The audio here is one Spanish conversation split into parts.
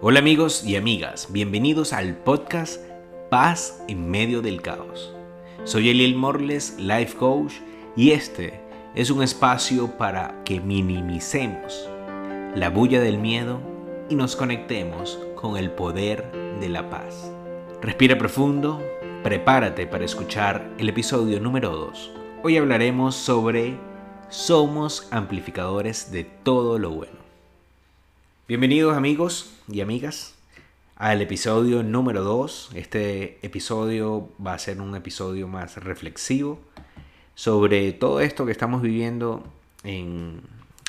Hola amigos y amigas, bienvenidos al podcast Paz en medio del caos. Soy Eliel Morles, Life Coach, y este es un espacio para que minimicemos la bulla del miedo y nos conectemos con el poder de la paz. Respira profundo, prepárate para escuchar el episodio número 2. Hoy hablaremos sobre somos amplificadores de todo lo bueno. Bienvenidos amigos y amigas al episodio número 2. Este episodio va a ser un episodio más reflexivo sobre todo esto que estamos viviendo en,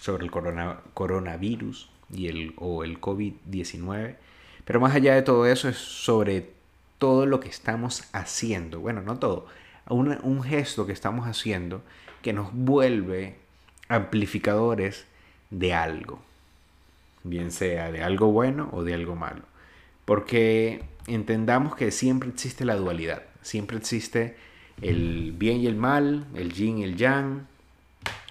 sobre el coronavirus y el, o el COVID-19. Pero más allá de todo eso es sobre todo lo que estamos haciendo. Bueno, no todo. un gesto que estamos haciendo que nos vuelve amplificadores de algo bien sea de algo bueno o de algo malo. Porque entendamos que siempre existe la dualidad, siempre existe el bien y el mal, el yin y el yang,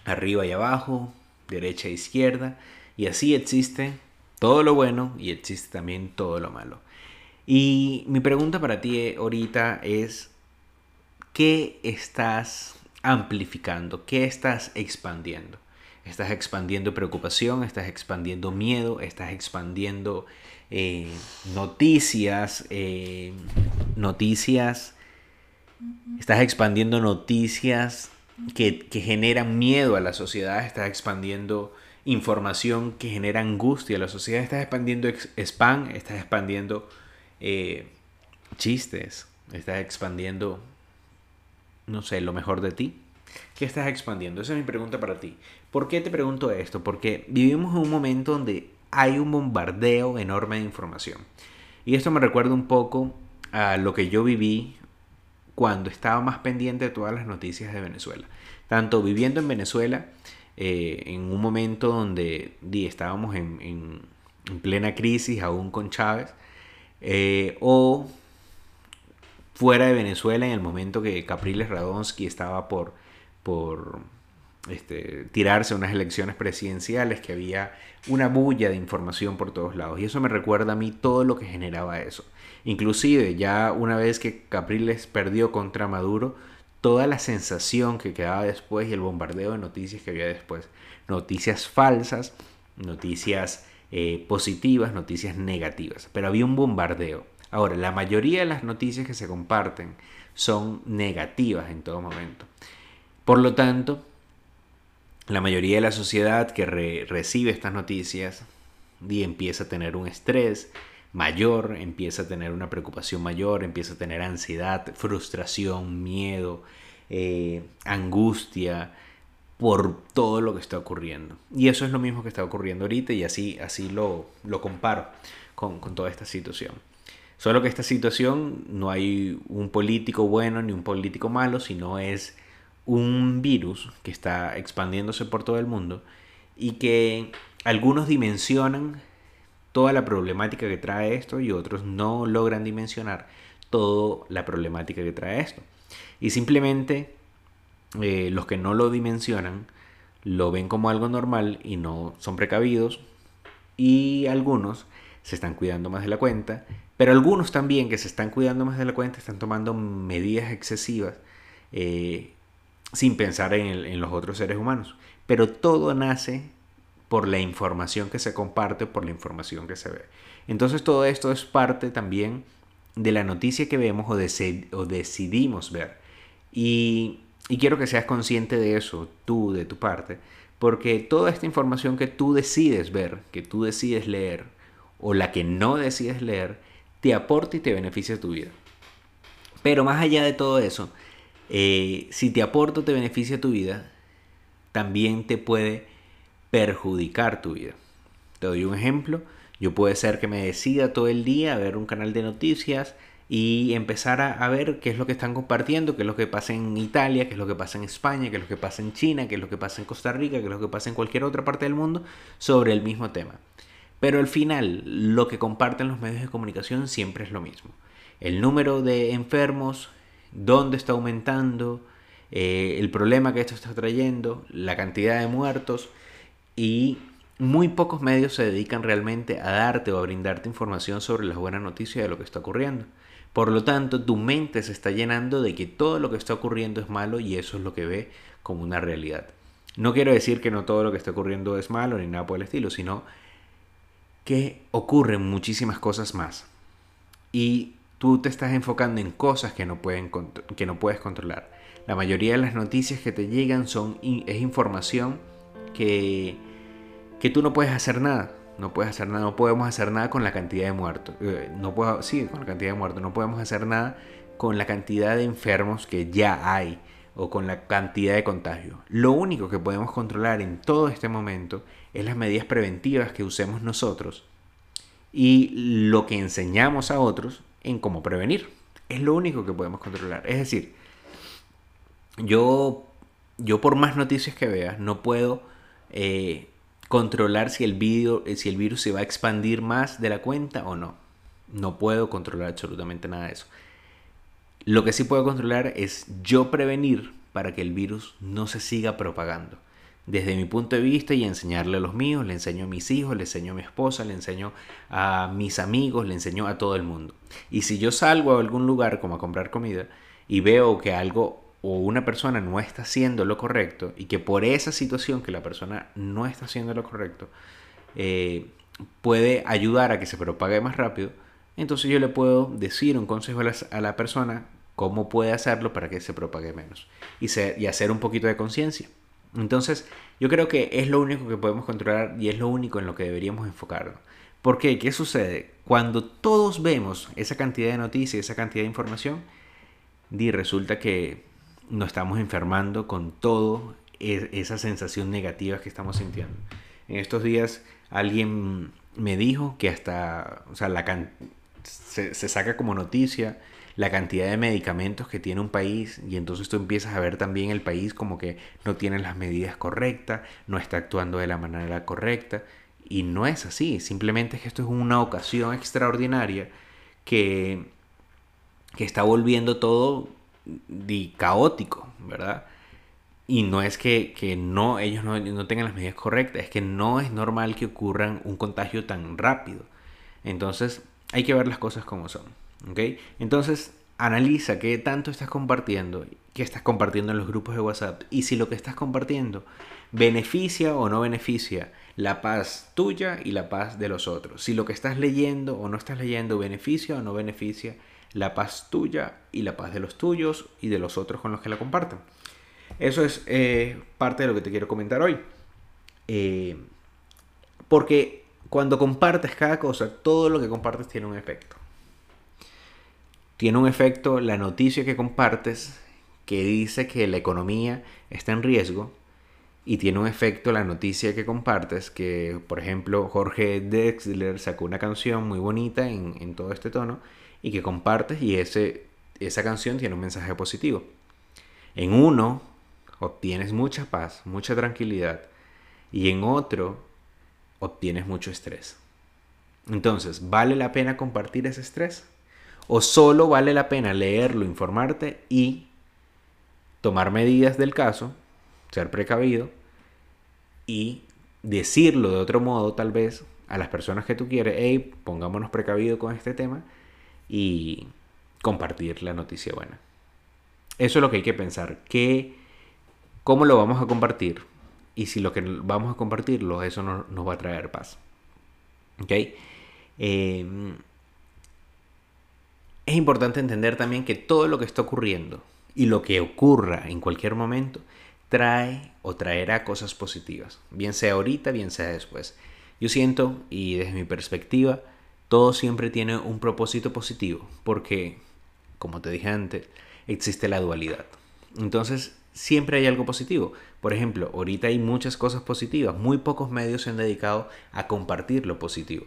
arriba y abajo, derecha e izquierda, y así existe todo lo bueno y existe también todo lo malo. Y mi pregunta para ti ahorita es, ¿qué estás amplificando? ¿Qué estás expandiendo? Estás expandiendo preocupación, estás expandiendo miedo, estás expandiendo eh, noticias, eh, noticias, estás expandiendo noticias que, que, generan miedo a la sociedad, estás expandiendo información que genera angustia a la sociedad, estás expandiendo spam, estás expandiendo eh, chistes, estás expandiendo, no sé, lo mejor de ti. ¿Qué estás expandiendo? Esa es mi pregunta para ti. ¿Por qué te pregunto esto? Porque vivimos en un momento donde hay un bombardeo enorme de información. Y esto me recuerda un poco a lo que yo viví cuando estaba más pendiente de todas las noticias de Venezuela. Tanto viviendo en Venezuela, eh, en un momento donde estábamos en, plena crisis, aún con Chávez, eh, o fuera de Venezuela en el momento que Capriles Radonsky estaba por por este, tirarse unas elecciones presidenciales, que había una bulla de información por todos lados. Y eso me recuerda a mí todo lo que generaba eso. Inclusive ya una vez que Capriles perdió contra Maduro, toda la sensación que quedaba después y el bombardeo de noticias que había después. Noticias falsas, noticias eh, positivas, noticias negativas. Pero había un bombardeo. Ahora, la mayoría de las noticias que se comparten son negativas en todo momento. Por lo tanto, la mayoría de la sociedad que recibe estas noticias y empieza a tener un estrés mayor, empieza a tener una preocupación mayor, empieza a tener ansiedad, frustración, miedo, eh, angustia por todo lo que está ocurriendo. Y eso es lo mismo que está ocurriendo ahorita y así, así lo, lo comparo con, con toda esta situación. Solo que esta situación no hay un político bueno ni un político malo, sino es un virus que está expandiéndose por todo el mundo y que algunos dimensionan toda la problemática que trae esto y otros no logran dimensionar toda la problemática que trae esto. Y simplemente eh, los que no lo dimensionan lo ven como algo normal y no son precavidos y algunos se están cuidando más de la cuenta, pero algunos también que se están cuidando más de la cuenta están tomando medidas excesivas eh, sin pensar en, los otros seres humanos. Pero todo nace por la información que se comparte, por la información que se ve. Entonces todo esto es parte también de la noticia que vemos o, o decidimos ver. Y, y, quiero que seas consciente de eso, tú, de tu parte, porque toda esta información que tú decides ver, que tú decides leer, o la que no decides leer, te aporta y te beneficia tu vida. Pero más allá de todo eso, eh, si te aporta o te beneficia tu vida, también te puede perjudicar tu vida. Te doy un ejemplo. Yo puede ser que me decida todo el día a ver un canal de noticias y empezar a, ver qué es lo que están compartiendo, qué es lo que pasa en Italia, qué es lo que pasa en España, qué es lo que pasa en China, qué es lo que pasa en Costa Rica, qué es lo que pasa en cualquier otra parte del mundo sobre el mismo tema. Pero al final, lo que comparten los medios de comunicación siempre es lo mismo. El número de enfermos, dónde está aumentando, eh, el problema que esto está trayendo, la cantidad de muertos y muy pocos medios se dedican realmente a darte o a brindarte información sobre las buenas noticias de lo que está ocurriendo. Por lo tanto, tu mente se está llenando de que todo lo que está ocurriendo es malo y eso es lo que ve como una realidad. No quiero decir que no todo lo que está ocurriendo es malo ni nada por el estilo, sino que ocurren muchísimas cosas más. Y tú te estás enfocando en cosas que no, pueden, que no puedes controlar. La mayoría de las noticias que te llegan son, es información que, que tú no puedes hacer nada. No puedes hacer nada, no podemos hacer nada con la cantidad de muertos. Eh, no puedo, sí, con la cantidad de muertos. No podemos hacer nada con la cantidad de enfermos que ya hay o con la cantidad de contagio. Lo único que podemos controlar en todo este momento es las medidas preventivas que usemos nosotros y lo que enseñamos a otros en cómo prevenir. Es lo único que podemos controlar. Es decir, yo, yo por más noticias que veas, no puedo eh, controlar si el, video, si el virus se va a expandir más de la cuenta o no. No puedo controlar absolutamente nada de eso. Lo que sí puedo controlar es yo prevenir para que el virus no se siga propagando. Desde mi punto de vista y enseñarle a los míos, le enseño a mis hijos, le enseño a mi esposa, le enseño a mis amigos, le enseño a todo el mundo. Y si yo salgo a algún lugar como a comprar comida y veo que algo o una persona no está haciendo lo correcto y que por esa situación que la persona no está haciendo lo correcto eh, puede ayudar a que se propague más rápido, entonces yo le puedo decir un consejo a la, persona cómo puede hacerlo para que se propague menos y, y hacer un poquito de conciencia. Entonces, yo creo que es lo único que podemos controlar y es lo único en lo que deberíamos enfocarnos. ¿Por qué? ¿Qué sucede? Cuando todos vemos esa cantidad de noticias, esa cantidad de información, y resulta que nos estamos enfermando con todo e, esa sensación negativa que estamos sintiendo. En estos días alguien me dijo que hasta, o sea, la, se, saca como noticia la cantidad de medicamentos que tiene un país y entonces tú empiezas a ver también el país como que no tiene las medidas correctas, no está actuando de la manera correcta y no es así, simplemente es que esto es una ocasión extraordinaria que, que está volviendo todo caótico, ¿verdad? Y no es que, no, ellos no, no, tengan las medidas correctas, es que no es normal que ocurran un contagio tan rápido. Entonces, hay que ver las cosas como son. ¿Ok? Entonces, analiza qué tanto estás compartiendo, qué estás compartiendo en los grupos de WhatsApp y si lo que estás compartiendo beneficia o no beneficia la paz tuya y la paz de los otros. Si lo que estás leyendo o no estás leyendo beneficia o no beneficia la paz tuya y la paz de los tuyos y de los otros con los que la compartan. Eso es eh, parte de lo que te quiero comentar hoy. Eh, porque cuando compartes cada cosa, todo lo que compartes tiene un efecto. Tiene un efecto la noticia que compartes que dice que la economía está en riesgo y tiene un efecto la noticia que compartes que, por ejemplo, Jorge Dexler sacó una canción muy bonita en, todo este tono y que compartes y ese, esa canción tiene un mensaje positivo. En uno obtienes mucha paz, mucha tranquilidad y en otro obtienes mucho estrés. Entonces, ¿vale la pena compartir ese estrés? ¿O solo vale la pena leerlo, informarte y tomar medidas del caso, ser precavido y decirlo de otro modo tal vez a las personas que tú quieres, hey, pongámonos precavidos con este tema y compartir la noticia buena. Eso es lo que hay que pensar. ¿Qué, ¿Cómo lo vamos a compartir? y si lo que vamos a compartirlo, eso nos, nos va a traer paz. ¿Ok? Em, es importante entender también que todo lo que está ocurriendo y lo que ocurra en cualquier momento trae o traerá cosas positivas, bien sea ahorita, bien sea después. Yo siento, y desde mi perspectiva, todo siempre tiene un propósito positivo, porque, como te dije antes, existe la dualidad. Entonces, siempre hay algo positivo. Por ejemplo, ahorita hay muchas cosas positivas, muy pocos medios se han dedicado a compartir lo positivo.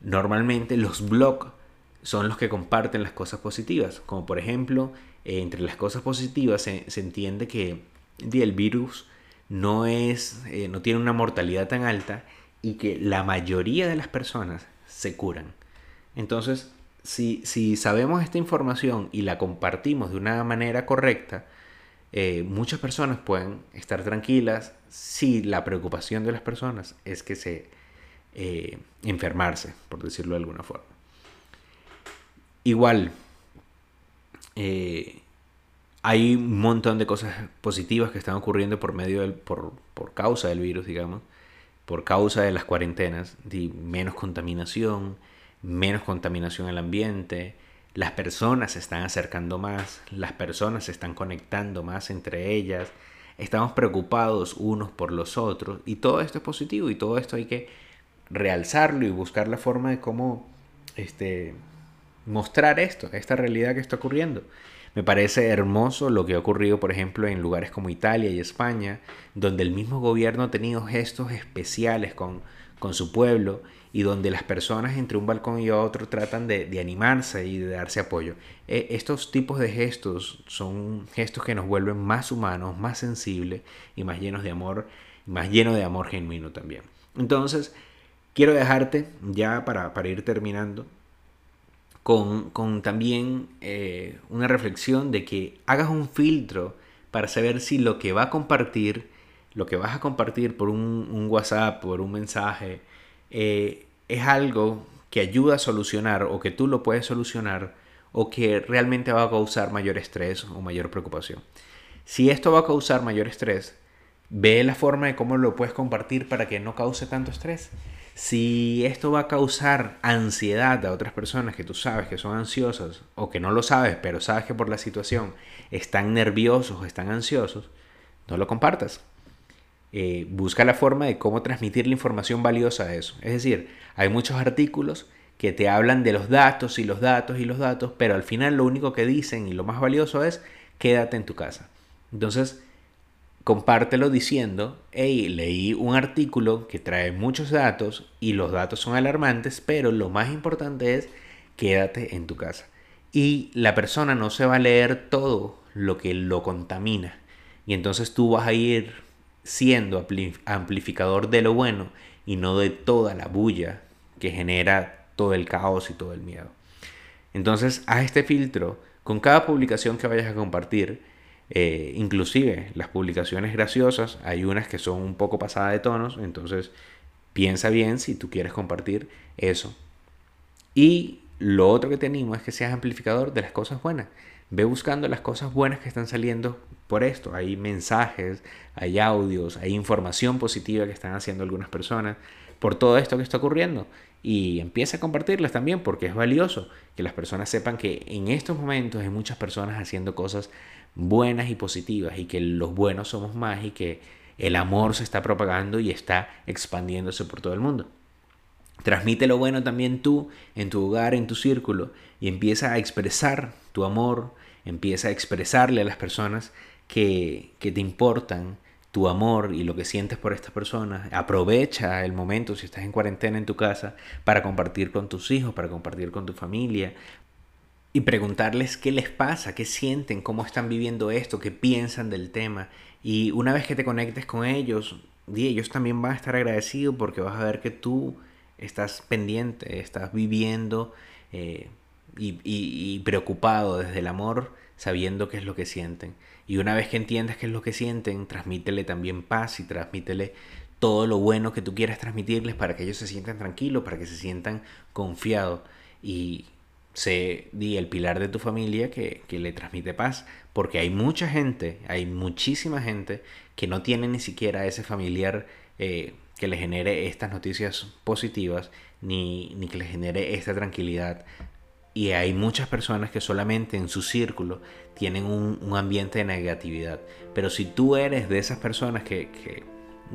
Normalmente los blogs son los que comparten las cosas positivas, como por ejemplo, eh, entre las cosas positivas se, entiende que el virus no, es, eh, no tiene una mortalidad tan alta y que la mayoría de las personas se curan. Entonces, si, si sabemos esta información y la compartimos de una manera correcta, eh, muchas personas pueden estar tranquilas si la preocupación de las personas es que se enfermarse, por decirlo de alguna forma. Igual, eh, hay un montón de cosas positivas que están ocurriendo por medio del, por, por causa del virus, digamos, por causa de las cuarentenas, de menos contaminación, menos contaminación el ambiente, las personas se están acercando más, las personas se están conectando más entre ellas, estamos preocupados unos por los otros y todo esto es positivo y todo esto hay que realzarlo y buscar la forma de cómo este, mostrar esto, esta realidad que está ocurriendo. Me parece hermoso lo que ha ocurrido, por ejemplo, en lugares como Italia y España, donde el mismo gobierno ha tenido gestos especiales con, con su pueblo y donde las personas entre un balcón y otro tratan de, animarse y de darse apoyo. E, estos tipos de gestos son gestos que nos vuelven más humanos, más sensibles y más llenos de amor, más llenos de amor genuino también. Entonces, quiero dejarte ya para, ir terminando con, también eh, una reflexión de que hagas un filtro para saber si lo que va a compartir, lo que vas a compartir por un, un WhatsApp, por un mensaje, eh, es algo que ayuda a solucionar o que tú lo puedes solucionar o que realmente va a causar mayor estrés o mayor preocupación. Si esto va a causar mayor estrés, ve la forma de cómo lo puedes compartir para que no cause tanto estrés. Si esto va a causar ansiedad a otras personas que tú sabes que son ansiosas o que no lo sabes, pero sabes que por la situación están nerviosos o están ansiosos, no lo compartas. Eh, busca la forma de cómo transmitir la información valiosa a eso. Es decir, hay muchos artículos que te hablan de los datos y los datos y los datos, pero al final lo único que dicen y lo más valioso es quédate en tu casa. Entonces, compártelo diciendo, hey, leí un artículo que trae muchos datos y los datos son alarmantes, pero lo más importante es quédate en tu casa. Y la persona no se va a leer todo lo que lo contamina. Y entonces tú vas a ir siendo amplificador de lo bueno y no de toda la bulla que genera todo el caos y todo el miedo. Entonces, haz este filtro con cada publicación que vayas a compartir, eh, inclusive las publicaciones graciosas, hay unas que son un poco pasadas de tonos, entonces piensa bien si tú quieres compartir eso. Y lo otro que te animo es que seas amplificador de las cosas buenas. Ve buscando las cosas buenas que están saliendo por esto. Hay mensajes, hay audios, hay información positiva que están haciendo algunas personas por todo esto que está ocurriendo. Y empieza a compartirlas también porque es valioso que las personas sepan que en estos momentos hay muchas personas haciendo cosas buenas y positivas y que los buenos somos más y que el amor se está propagando y está expandiéndose por todo el mundo. Transmite lo bueno también tú en tu hogar, en tu círculo y empieza a expresar tu amor, empieza a expresarle a las personas que, que te importan tu amor y lo que sientes por estas personas. Aprovecha el momento, si estás en cuarentena en tu casa, para compartir con tus hijos, para compartir con tu familia y preguntarles qué les pasa, qué sienten, cómo están viviendo esto, qué piensan del tema. Y una vez que te conectes con ellos, ellos también van a estar agradecidos porque vas a ver que tú estás pendiente, estás viviendo eh, y, preocupado desde el amor, sabiendo qué es lo que sienten. Y una vez que entiendas qué es lo que sienten, transmítele también paz y transmítele todo lo bueno que tú quieras transmitirles para que ellos se sientan tranquilos, para que se sientan confiados. Y sé di el pilar de tu familia que, que, le transmite paz. Porque hay mucha gente, hay muchísima gente que no tiene ni siquiera ese familiar eh, que le genere estas noticias positivas, ni, ni que le genere esta tranquilidad y hay muchas personas que solamente en su círculo tienen un, ambiente de negatividad. Pero si tú eres de esas personas que,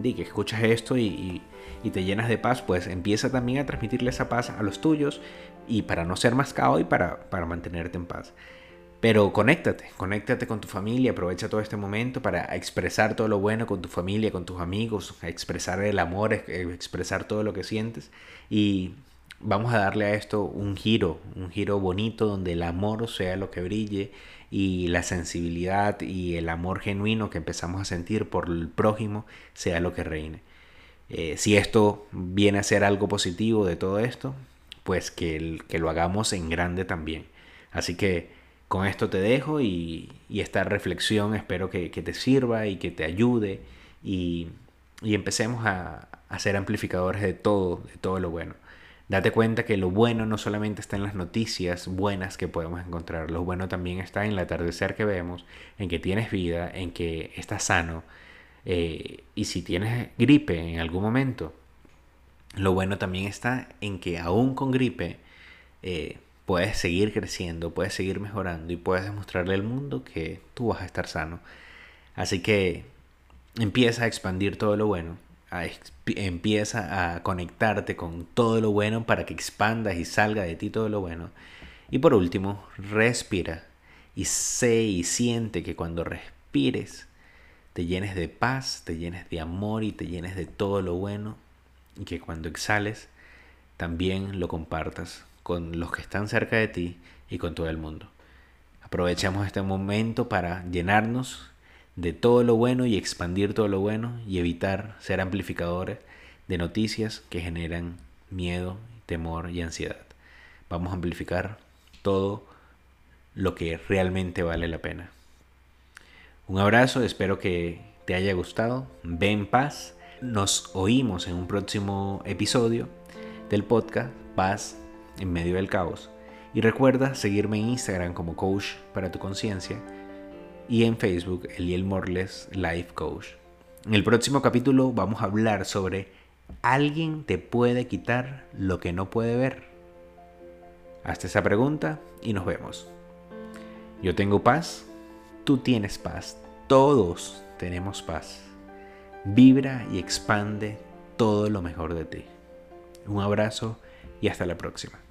que escuchas esto y, te llenas de paz, pues empieza también a transmitirle esa paz a los tuyos y para no ser más caos y para, para mantenerte en paz. Pero conéctate, conéctate con tu familia, aprovecha todo este momento para expresar todo lo bueno con tu familia, con tus amigos, expresar el amor, expresar todo lo que sientes y vamos a darle a esto un giro, un giro bonito donde el amor sea lo que brille y la sensibilidad y el amor genuino que empezamos a sentir por el prójimo sea lo que reine. Eh, si esto viene a ser algo positivo de todo esto, pues que, que lo hagamos en grande también. Así que con esto te dejo y, esta reflexión espero que, te sirva y que te ayude y, empecemos a, a, ser amplificadores de todo, de todo lo bueno. Date cuenta que lo bueno no solamente está en las noticias buenas que podemos encontrar, lo bueno también está en el atardecer que vemos, en que tienes vida, en que estás sano. Eh, y si tienes gripe en algún momento, lo bueno también está en que aún con gripe eh, puedes seguir creciendo, puedes seguir mejorando y puedes demostrarle al mundo que tú vas a estar sano. Así que empieza a expandir todo lo bueno, empieza a conectarte con todo lo bueno para que expandas y salga de ti todo lo bueno. Y por último, respira y sé y siente que cuando respires te llenes de paz, te llenes de amor y te llenes de todo lo bueno y que cuando exhales también lo compartas con los que están cerca de ti y con todo el mundo. Aprovechemos este momento para llenarnos de todo lo bueno y expandir todo lo bueno y evitar ser amplificadores de noticias que generan miedo, temor y ansiedad. Vamos a amplificar todo lo que realmente vale la pena. Un abrazo, espero que te haya gustado. Ve en paz. Nos oímos en un próximo episodio del podcast Paz en medio del caos. Y recuerda seguirme en Instagram como Coach para tu conciencia y en Facebook Eliel Morles Life Coach. En el próximo capítulo vamos a hablar sobre ¿alguien te puede quitar lo que no puede ver? Hazte esa pregunta y nos vemos. Yo tengo paz, tú tienes paz, todos tenemos paz. Vibra y expande todo lo mejor de ti. Un abrazo y hasta la próxima.